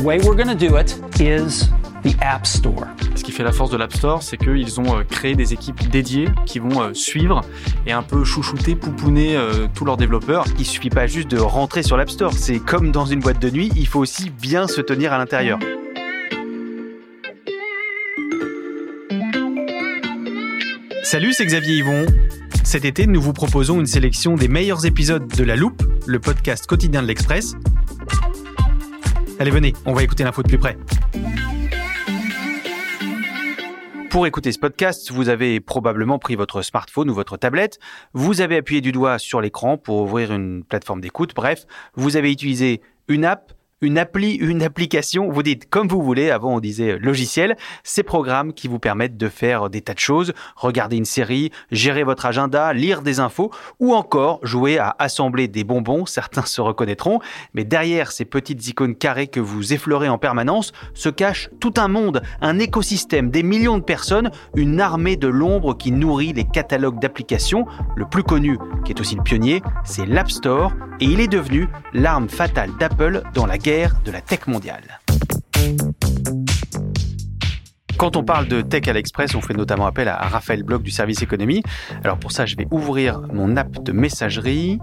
Way we're going to do it is the App Store. Ce qui fait la force de l'App Store, c'est qu'ils ont euh, créé des équipes dédiées qui vont euh, suivre et un peu chouchouter, pouponner euh, tous leurs développeurs. Il suffit pas juste de rentrer sur l'App Store, c'est comme dans une boîte de nuit, il faut aussi bien se tenir à l'intérieur. Salut, c'est Xavier Yvon. Cet été, nous vous proposons une sélection des meilleurs épisodes de La Loupe, le podcast quotidien de l'Express. Allez, venez, on va écouter l'info de plus près. Pour écouter ce podcast, vous avez probablement pris votre smartphone ou votre tablette, vous avez appuyé du doigt sur l'écran pour ouvrir une plateforme d'écoute, bref, vous avez utilisé une app, une appli, une application, vous dites comme vous voulez, avant on disait logiciel, ces programmes qui vous permettent de faire des tas de choses, regarder une série, gérer votre agenda, lire des infos ou encore jouer à assembler des bonbons, certains se reconnaîtront, mais derrière ces petites icônes carrées que vous effleurez en permanence se cache tout un monde, un écosystème, des millions de personnes, une armée de l'ombre qui nourrit les catalogues d'applications. Le plus connu, qui est aussi le pionnier, c'est l'App Store. Et il est devenu l'arme fatale d'Apple dans la guerre de la tech mondiale. Quand on parle de tech à l'Express, on fait notamment appel à Raphaël Bloch du service économie. Alors pour ça, je vais ouvrir mon app de messagerie.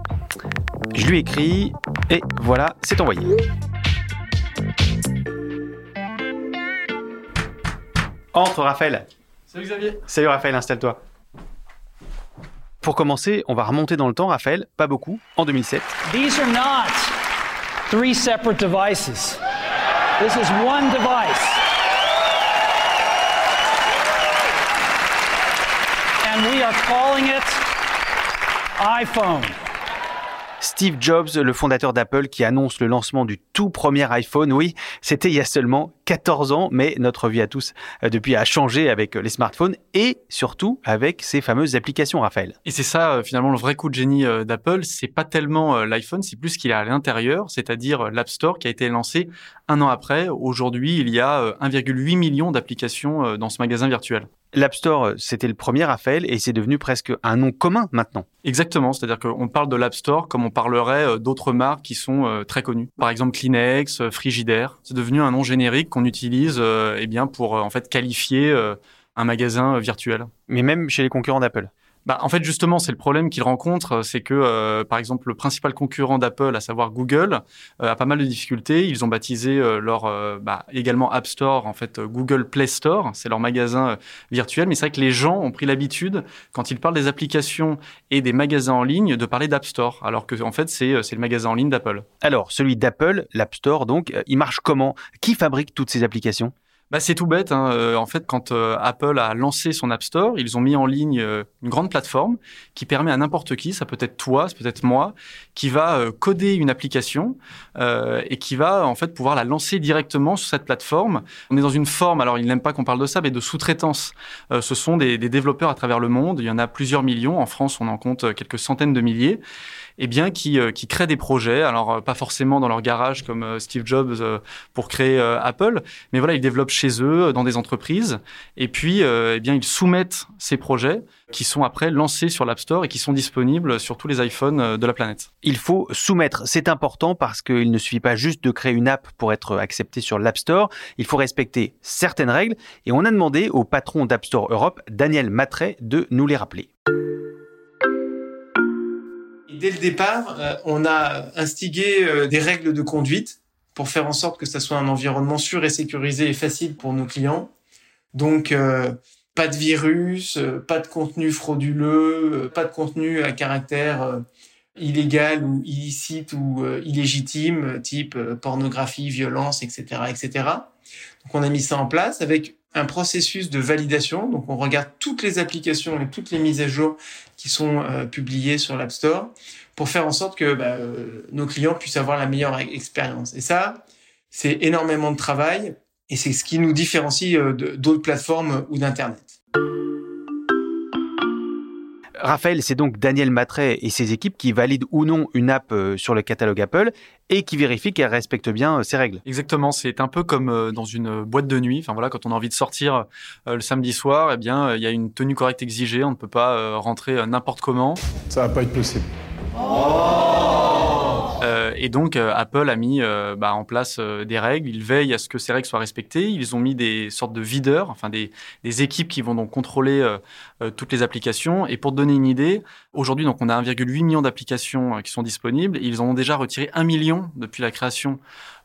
Je lui écris et voilà, c'est envoyé. Entre Raphaël. Salut Xavier. Salut Raphaël, installe-toi. Pour commencer, on va remonter dans le temps, Raphaël, pas beaucoup, en 2007. These are not three separate devices. This is one device. And we are calling it iPhone. Steve Jobs, le fondateur d'Apple, qui annonce le lancement du tout premier iPhone. Oui, c'était il y a seulement 14 ans, mais notre vie à tous euh, depuis a changé avec les smartphones et surtout avec ces fameuses applications, Raphaël. Et c'est ça euh, finalement le vrai coup de génie euh, d'Apple, c'est pas tellement euh, l'iPhone, c'est plus ce qu'il a à l'intérieur, c'est-à-dire euh, l'App Store qui a été lancé un an après. Aujourd'hui, il y a euh, 1,8 million d'applications euh, dans ce magasin virtuel. L'App Store, c'était le premier, Raphaël, et c'est devenu presque un nom commun maintenant. Exactement, c'est-à-dire qu'on parle de l'App Store comme on parlerait euh, d'autres marques qui sont euh, très connues. Par exemple Kleenex, euh, Frigidaire. C'est devenu un nom générique qu'on utilise euh, eh bien pour euh, en fait qualifier euh, un magasin euh, virtuel. Mais même chez les concurrents d'Apple. Bah, en fait, justement, c'est le problème qu'ils rencontrent, c'est que, euh, par exemple, le principal concurrent d'Apple, à savoir Google, euh, a pas mal de difficultés. Ils ont baptisé euh, leur euh, bah, également App Store, en fait, euh, Google Play Store, c'est leur magasin euh, virtuel. Mais c'est vrai que les gens ont pris l'habitude, quand ils parlent des applications et des magasins en ligne, de parler d'App Store, alors que, en fait, c'est euh, le magasin en ligne d'Apple. Alors, celui d'Apple, l'App Store, donc, euh, il marche comment? Qui fabrique toutes ces applications? Bah, c'est tout bête. Hein. Euh, en fait, quand euh, Apple a lancé son App Store, ils ont mis en ligne euh, une grande plateforme qui permet à n'importe qui, ça peut être toi, ça peut être moi, qui va euh, coder une application euh, et qui va en fait pouvoir la lancer directement sur cette plateforme. On est dans une forme, alors ils n'aiment pas qu'on parle de ça, mais de sous-traitance. Euh, ce sont des, des développeurs à travers le monde. Il y en a plusieurs millions. En France, on en compte quelques centaines de milliers. Eh bien, qui, euh, qui créent des projets. Alors, euh, pas forcément dans leur garage comme euh, Steve Jobs pour créer Apple, mais voilà, ils développent chez eux, dans des entreprises, et puis eh bien ils soumettent ces projets qui sont après lancés sur l'App Store et qui sont disponibles sur tous les iPhones de la planète. Il faut soumettre, c'est important parce qu'il ne suffit pas juste de créer une app pour être accepté sur l'App Store, il faut respecter certaines règles et on a demandé au patron d'App Store Europe, Daniel Matray, de nous les rappeler. Dès le départ, euh, on a instigé euh, des règles de conduite pour faire en sorte que ça soit un environnement sûr et sécurisé et facile pour nos clients. Donc, euh, pas de virus, pas de contenu frauduleux, pas de contenu à caractère illégal ou illicite ou illégitime, type pornographie, violence, etc., etc. Donc, on a mis ça en place avec un processus de validation. Donc, on regarde toutes les applications et toutes les mises à jour qui sont euh, publiées sur l'App Store pour faire en sorte que bah, euh, nos clients puissent avoir la meilleure expérience. Et ça, c'est énormément de travail et c'est ce qui nous différencie euh, d'autres plateformes ou d'Internet. Raphaël, c'est donc Daniel Matray et ses équipes qui valident ou non une app euh, sur le catalogue Apple et qui vérifient qu'elle respecte bien ses euh, règles. Exactement, c'est un peu comme euh, dans une boîte de nuit. Enfin voilà, quand on a envie de sortir le samedi soir, eh bien il y a une tenue correcte exigée, on ne peut pas rentrer n'importe comment. Ça va pas être possible. et donc Apple a mis bah, en place des règles. Ils veillent à ce que ces règles soient respectées. Ils ont mis des sortes de videurs, enfin des, des équipes qui vont donc contrôler euh, toutes les applications. Et pour te donner une idée, aujourd'hui, donc on a 1,8 million d'applications euh, qui sont disponibles. ils en ont déjà retiré 1 million depuis la création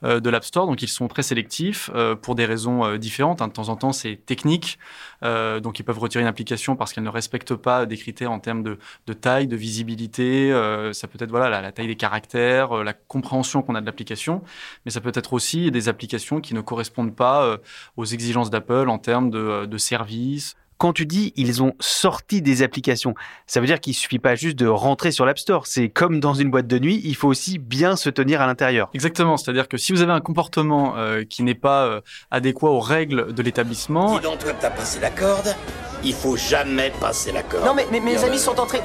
euh, de l'App Store. Donc ils sont très sélectifs pour des raisons différentes. Hein. De temps en temps, c'est technique. donc ils peuvent retirer une application parce qu'elle ne respecte pas des critères en termes de, de taille, de visibilité. ça peut être voilà la, la taille des caractères, la compréhension qu'on a de l'application. Mais ça peut être aussi des applications qui ne correspondent pas aux exigences d'Apple en termes de, de services, quand tu dis ils ont sorti des applications, ça veut dire qu'il suffit pas juste de rentrer sur l'App Store. C'est comme dans une boîte de nuit, il faut aussi bien se tenir à l'intérieur. Exactement. C'est-à-dire que si vous avez un comportement euh, qui n'est pas euh, adéquat aux règles de l'établissement. Dis donc, toi, t'as passé la corde. Il faut jamais passer la corde. Non, mais, mes amis sont entrés.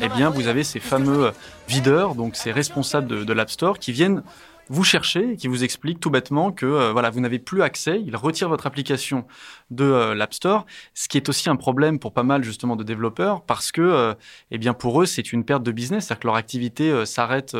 Eh bien, vous avez ces fameux videurs, donc ces responsables de, de l'App Store, qui viennent vous cherchez et qui vous explique tout bêtement que euh, voilà, vous n'avez plus accès, il retire votre application de euh, l'App Store, ce qui est aussi un problème pour pas mal justement de développeurs parce que euh, eh bien pour eux, c'est une perte de business, c'est-à-dire que leur activité s'arrête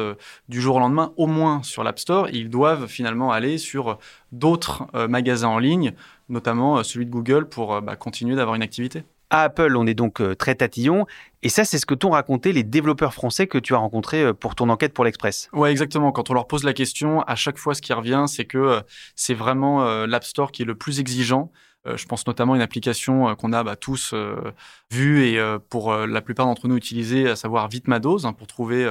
du jour au lendemain au moins sur l'App Store et ils doivent finalement aller sur d'autres magasins en ligne, notamment celui de Google pour bah, continuer d'avoir une activité. À Apple, on est donc euh, très tatillon. Et ça, c'est ce que t'ont raconté les développeurs français que tu as rencontrés euh, pour ton enquête pour l'Express. Ouais, exactement. Quand on leur pose la question, à chaque fois, ce qui revient, c'est que euh, c'est vraiment l'App Store qui est le plus exigeant. Je pense notamment à une application qu'on a bah, tous vue et pour la plupart d'entre nous utilisée, à savoir Vitmados, hein, pour trouver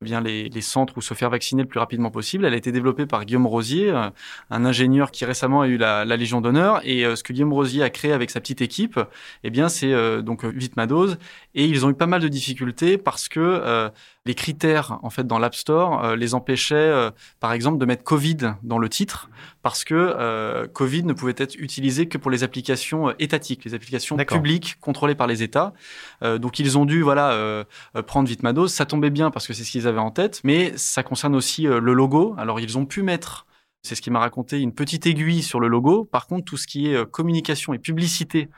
bien les, les, centres où se faire vacciner le plus rapidement possible. Elle a été développée par Guillaume Rosier, euh, un ingénieur qui récemment a eu la, la Légion d'honneur. Et euh, ce que Guillaume Rosier a créé avec sa petite équipe, eh bien, c'est euh, donc Vitmadose. Et ils ont eu pas mal de difficultés parce que les critères en fait dans l'App Store les empêchaient, par exemple, de mettre Covid dans le titre parce que Covid ne pouvait être utilisé que pour les applications étatiques, les applications publiques contrôlées par les États. donc ils ont dû voilà prendre Vitmadose. Ça tombait bien parce que c'est ce qu'ils avaient en tête, mais ça concerne aussi euh, le logo. Alors ils ont pu mettre, c'est ce qui m'a raconté, une petite aiguille sur le logo. Par contre, tout ce qui est euh, communication et publicité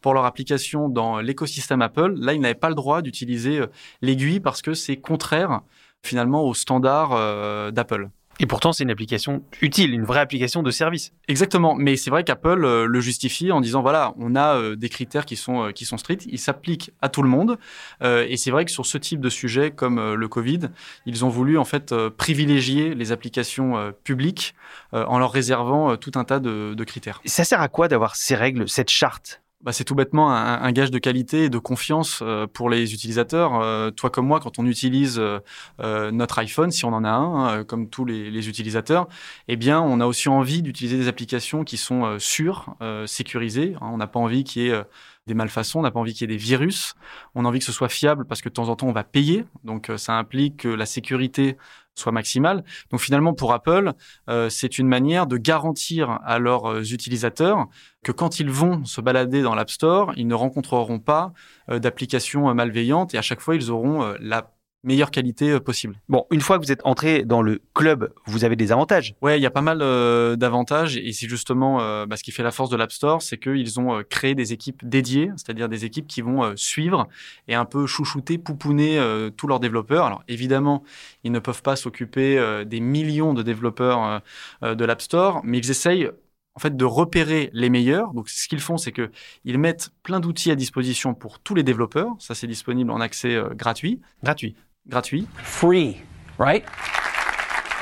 pour leur application dans l'écosystème Apple, là, ils n'avaient pas le droit d'utiliser euh, l'aiguille parce que c'est contraire finalement aux standards d'Apple. Et pourtant, c'est une application utile, une vraie application de service. Exactement. Mais c'est vrai qu'Apple euh, le justifie en disant voilà, on a euh, des critères qui sont euh, qui sont stricts, ils s'appliquent à tout le monde. et c'est vrai que sur ce type de sujet comme le Covid, ils ont voulu en fait privilégier les applications publiques en leur réservant tout un tas de, de critères. Ça sert à quoi d'avoir ces règles, cette charte? Bah, c'est tout bêtement un, un, gage de qualité et de confiance euh, pour les utilisateurs. Euh, toi comme moi, quand on utilise euh, notre iPhone, si on en a un, hein, comme tous les, les, utilisateurs, eh bien, on a aussi envie d'utiliser des applications qui sont sûres, sécurisées. Hein. on n'a pas envie qu'il y ait des malfaçons, on n'a pas envie qu'il y ait des virus. On a envie que ce soit fiable parce que de temps en temps, on va payer. Donc, ça implique que la sécurité soit maximale. Donc finalement, pour Apple, euh, c'est une manière de garantir à leurs euh, utilisateurs que quand ils vont se balader dans l'App Store, ils ne rencontreront pas euh, d'applications malveillantes et à chaque fois, ils auront la meilleure qualité euh, possible. Bon, une fois que vous êtes entré dans le club, vous avez des avantages. Ouais, il y a pas mal euh, d'avantages et c'est justement euh, bah, ce qui fait la force de l'App Store, c'est qu'ils ont euh, créé des équipes dédiées, c'est-à-dire des équipes qui vont suivre et un peu chouchouter, pouponner tous leurs développeurs. Alors évidemment, ils ne peuvent pas s'occuper des millions de développeurs de l'App Store, mais ils essayent en fait de repérer les meilleurs. Donc ce qu'ils font, c'est que ils mettent plein d'outils à disposition pour tous les développeurs. Ça, c'est disponible en accès euh, gratuit. Gratuit. Gratuit. Free, right?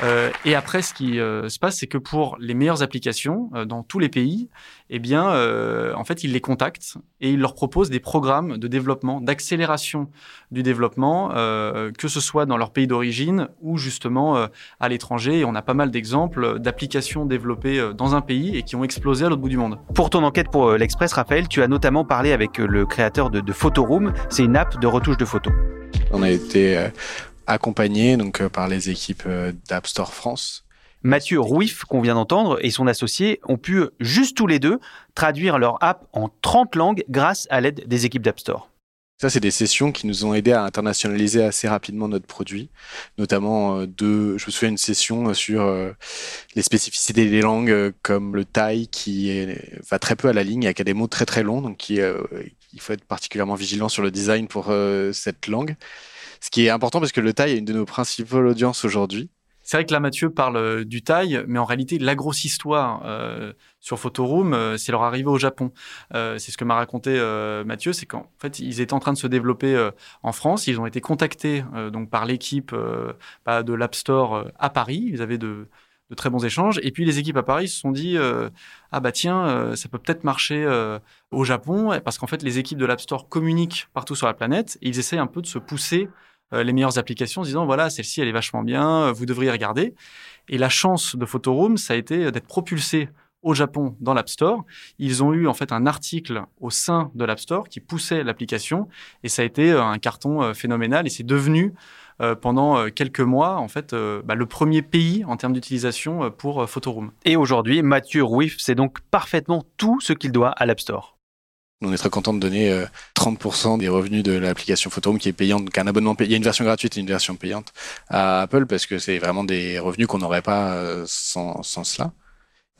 Euh, et après, ce qui euh, se passe, c'est que pour les meilleures applications euh, dans tous les pays, eh bien, euh, en fait, ils les contactent et ils leur proposent des programmes de développement, d'accélération du développement, euh, que ce soit dans leur pays d'origine ou justement euh, à l'étranger. Et on a pas mal d'exemples d'applications développées euh, dans un pays et qui ont explosé à l'autre bout du monde. Pour ton enquête pour l'Express, Raphaël, tu as notamment parlé avec le créateur de, de Photoroom. C'est une app de retouche de photos. On a été euh, accompagné donc euh, par les équipes euh, d'App Store France. Mathieu Rouif, qu'on vient d'entendre, et son associé ont pu, euh, juste tous les deux, traduire leur app en 30 langues grâce à l'aide des équipes d'App Store. Ça, c'est des sessions qui nous ont aidé à internationaliser assez rapidement notre produit, notamment de, je me souviens une session sur les spécificités des langues comme le thaï qui est, va très peu à la ligne, et a des mots très très longs, donc qui, euh, il faut être particulièrement vigilant sur le design pour euh, cette langue. Ce qui est important parce que le thaï est une de nos principales audiences aujourd'hui. C'est vrai que là, Mathieu parle euh, du taille, mais en réalité, la grosse histoire euh, sur Photoroom, euh, c'est leur arrivée au Japon. C'est ce que m'a raconté Mathieu, c'est qu'en fait, ils étaient en train de se développer en France. Ils ont été contactés donc par l'équipe bah, de l'App Store à Paris. Ils avaient de, de très bons échanges. Et puis les équipes à Paris se sont dit euh, ah bah tiens, euh, ça peut peut-être marcher euh, au Japon, parce qu'en fait, les équipes de l'App Store communiquent partout sur la planète et ils essayent un peu de se pousser euh, les meilleures applications en disant voilà celle-ci elle est vachement bien, euh, vous devriez regarder. Et la chance de Photoroom, ça a été d'être propulsé au Japon dans l'App Store. Ils ont eu en fait un article au sein de l'App Store qui poussait l'application et ça a été euh, un carton euh, phénoménal et c'est devenu euh, pendant euh, quelques mois en fait euh, bah, le premier pays en termes d'utilisation pour euh, Photoroom. Et aujourd'hui, Mathieu Rouif sait donc parfaitement tout ce qu'il doit à l'App Store. On est très content de donner euh, 30% des revenus de l'application Photoroom qui est payante, donc un abonnement payant. Il y a une version gratuite et une version payante à Apple parce que c'est vraiment des revenus qu'on n'aurait pas sans, sans cela.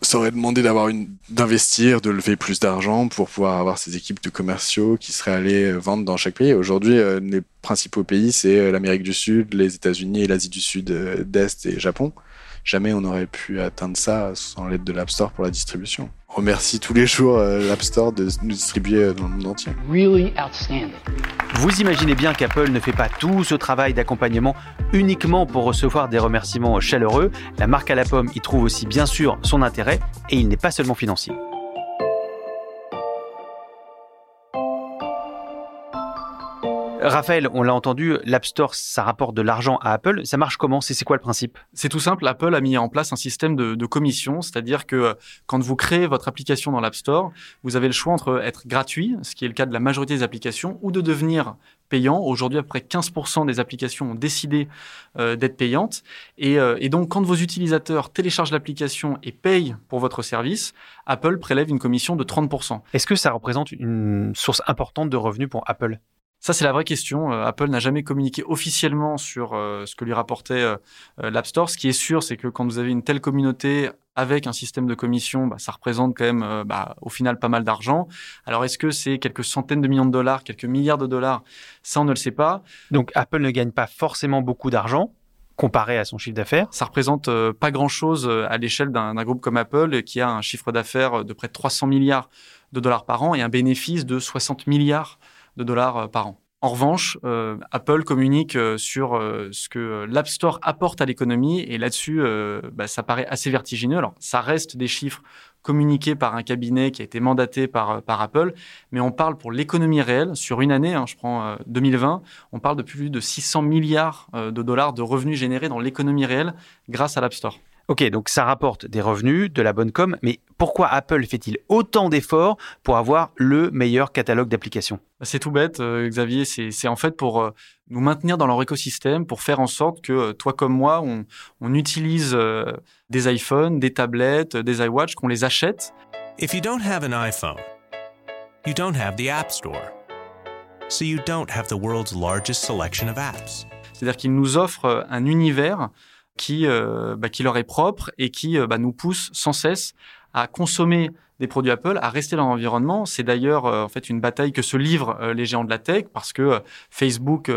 Ça aurait demandé d'avoir d'investir, de lever plus d'argent pour pouvoir avoir ces équipes de commerciaux qui seraient allés euh, vendre dans chaque pays. Aujourd'hui, euh, les principaux pays, c'est euh, l'Amérique du Sud, les États-Unis l'Asie du Sud, d'Est et Japon. Jamais on n'aurait pu atteindre ça sans l'aide de l'App Store pour la distribution. On remercie tous les jours euh, l'App Store de nous distribuer euh, dans le monde entier. Really outstanding. Vous imaginez bien qu'Apple ne fait pas tout ce travail d'accompagnement uniquement pour recevoir des remerciements chaleureux. La marque à la pomme y trouve aussi bien sûr son intérêt et il n'est pas seulement financier. Raphaël, on l'a entendu, l'App Store, ça rapporte de l'argent à Apple. Ça marche comment? C'est quoi le principe? C'est tout simple, Apple a mis en place un système de, de commission, c'est-à-dire que euh, quand vous créez votre application dans l'App Store, vous avez le choix entre être gratuit, ce qui est le cas de la majorité des applications, ou de devenir payant. Aujourd'hui, à peu près 15% des applications ont décidé euh, d'être payantes. Et, euh, et donc, quand vos utilisateurs téléchargent l'application et payent pour votre service, Apple prélève une commission de 30%. Est-ce que ça représente une source importante de revenus pour Apple? Ça, c'est la vraie question. Euh, Apple n'a jamais communiqué officiellement sur euh, ce que lui rapportait euh, l'App Store. Ce qui est sûr, c'est que quand vous avez une telle communauté avec un système de commission, bah, ça représente quand même euh, bah, au final pas mal d'argent. Alors, est-ce que c'est quelques centaines de millions de dollars, quelques milliards de dollars? Ça, on ne le sait pas. Donc Apple ne gagne pas forcément beaucoup d'argent comparé à son chiffre d'affaires. Ça représente pas grand-chose à l'échelle d'un groupe comme Apple qui a un chiffre d'affaires de près de 300 milliards de dollars par an et un bénéfice de 60 milliards de dollars euh, par an. En revanche, euh, Apple communique euh, sur ce que l'App Store apporte à l'économie et là-dessus, bah, ça paraît assez vertigineux. Alors, ça reste des chiffres communiqués par un cabinet qui a été mandaté par, Apple, mais on parle pour l'économie réelle, sur une année, hein, je prends euh, 2020, on parle de plus de 600 milliards de dollars de revenus générés dans l'économie réelle grâce à l'App Store. Ok, donc ça rapporte des revenus, de la bonne com, mais pourquoi Apple fait-il autant d'efforts pour avoir le meilleur catalogue d'applications? Bah, C'est tout bête, euh, Xavier. C'est c'est en fait pour euh, nous maintenir dans leur écosystème, pour faire en sorte que euh, toi comme moi, on, on utilise euh, des iPhones, des tablettes, des iWatch, qu'on les achète. If you don't have an iPhone, you don't have the App Store. So you don't have the world's largest selection of apps. C'est-à-dire qu'ils nous offrent un univers qui, bah, qui leur est propre et qui bah, nous pousse sans cesse à consommer des produits Apple à rester dans l'environnement. C'est d'ailleurs euh, en fait une bataille que se livrent euh, les géants de la tech parce que euh, Facebook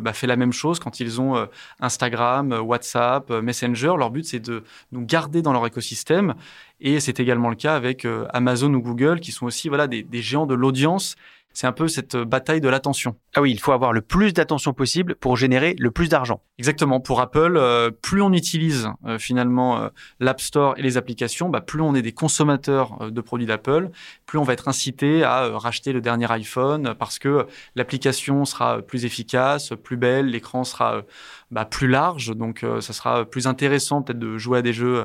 bah, fait la même chose quand ils ont Instagram, WhatsApp, Messenger. Leur but c'est de nous garder dans leur écosystème et c'est également le cas avec Amazon ou Google qui sont aussi voilà des géants de l'audience c'est un peu cette bataille de l'attention. Ah oui, il faut avoir le plus d'attention possible pour générer le plus d'argent. Exactement. Pour Apple, euh, plus on utilise euh, finalement euh, l'App Store et les applications, bah, plus on est des consommateurs de produits d'Apple, plus on va être incité à racheter le dernier iPhone parce que l'application sera plus efficace, plus belle, l'écran sera bah, plus large, donc ça sera plus intéressant peut-être de jouer à des jeux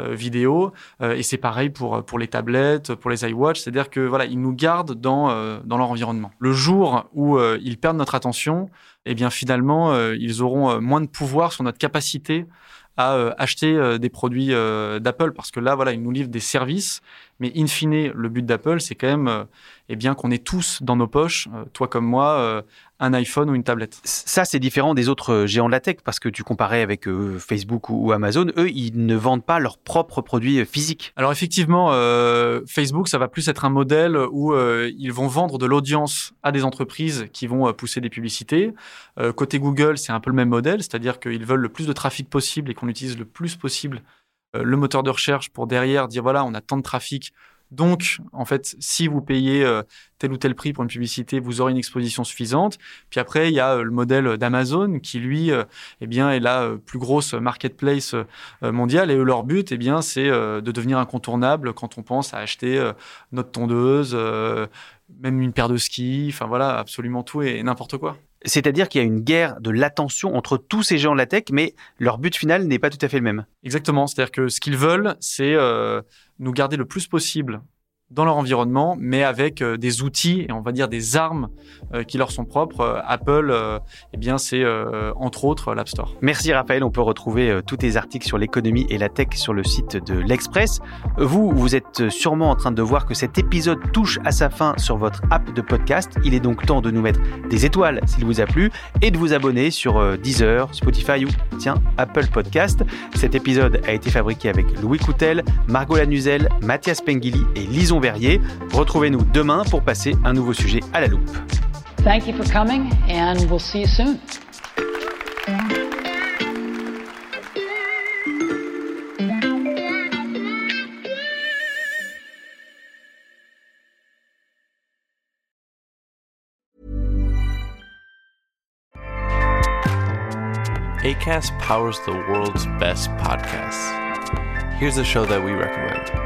vidéo. et c'est pareil pour pour les tablettes, pour les iWatch, c'est-à-dire que voilà, ils nous gardent dans dans leur environnement. Le jour où ils perdent notre attention, eh bien finalement, euh, ils auront euh, moins de pouvoir sur notre capacité à euh, acheter des produits d'Apple parce que là, voilà, ils nous livrent des services, mais in fine, le but d'Apple, c'est quand même, eh bien, qu'on ait tous dans nos poches, toi comme moi, un iPhone ou une tablette. Ça, c'est différent des autres euh, géants de la tech parce que tu comparais avec euh, Facebook ou, Amazon. Eux, ils ne vendent pas leurs propres produits euh, physiques. Alors effectivement, Facebook, ça va plus être un modèle où ils vont vendre de l'audience à des entreprises qui vont pousser des publicités. côté Google, c'est un peu le même modèle, c'est-à-dire qu'ils veulent le plus de trafic possible et qu'on utilise le plus possible le moteur de recherche pour derrière dire voilà, on a tant de trafic donc, en fait, si vous payez euh, tel ou tel prix pour une publicité, vous aurez une exposition suffisante. Puis après, il y a euh, le modèle d'Amazon qui, lui, euh, eh bien, est la plus grosse marketplace mondiale. Et leur but, eh bien, c'est de devenir incontournable quand on pense à acheter notre tondeuse, même une paire de skis, enfin voilà, absolument tout et n'importe quoi. C'est-à-dire qu'il y a une guerre de l'attention entre tous ces gens de la tech, mais leur but final n'est pas tout à fait le même. Exactement. C'est-à-dire que ce qu'ils veulent, c'est euh, nous garder le plus possible dans leur environnement, mais avec euh, des outils et on va dire des armes euh, qui leur sont propres. Euh, Apple, eh bien, c'est entre autres l'App Store. Merci Raphaël. On peut retrouver tous tes articles sur l'économie et la tech sur le site de l'Express. Vous, vous êtes sûrement en train de voir que cet épisode touche à sa fin sur votre app de podcast. Il est donc temps de nous mettre des étoiles s'il vous a plu et de vous abonner sur Deezer, Spotify ou tiens Apple Podcast. Cet épisode a été fabriqué avec Louis Coutel, Margot Lanuzel, Mathias Pengili et Lison Verrier. Retrouvez-nous demain pour passer un nouveau sujet à la loupe. Thank you for coming and we'll see you soon. ACAST powers the world's best podcasts. Here's a show that we recommend.